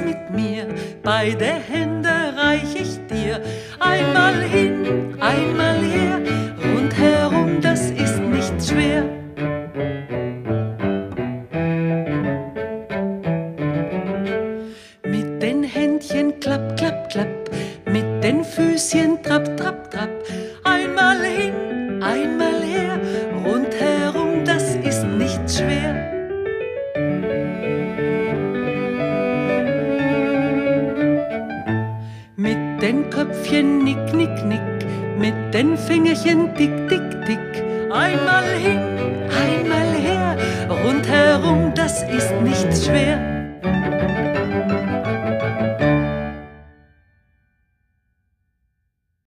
mehr. Beide Hände reich ich dir, einmal hin, einmal her, rundherum, das ist nicht schwer. Mit den Händchen klapp, klapp, klapp, mit den Füßchen trapp, trapp, den Köpfchen nick, nick, nick, mit den Fingerchen tick, tick, tick, einmal hin, einmal her, rundherum, das ist nicht schwer.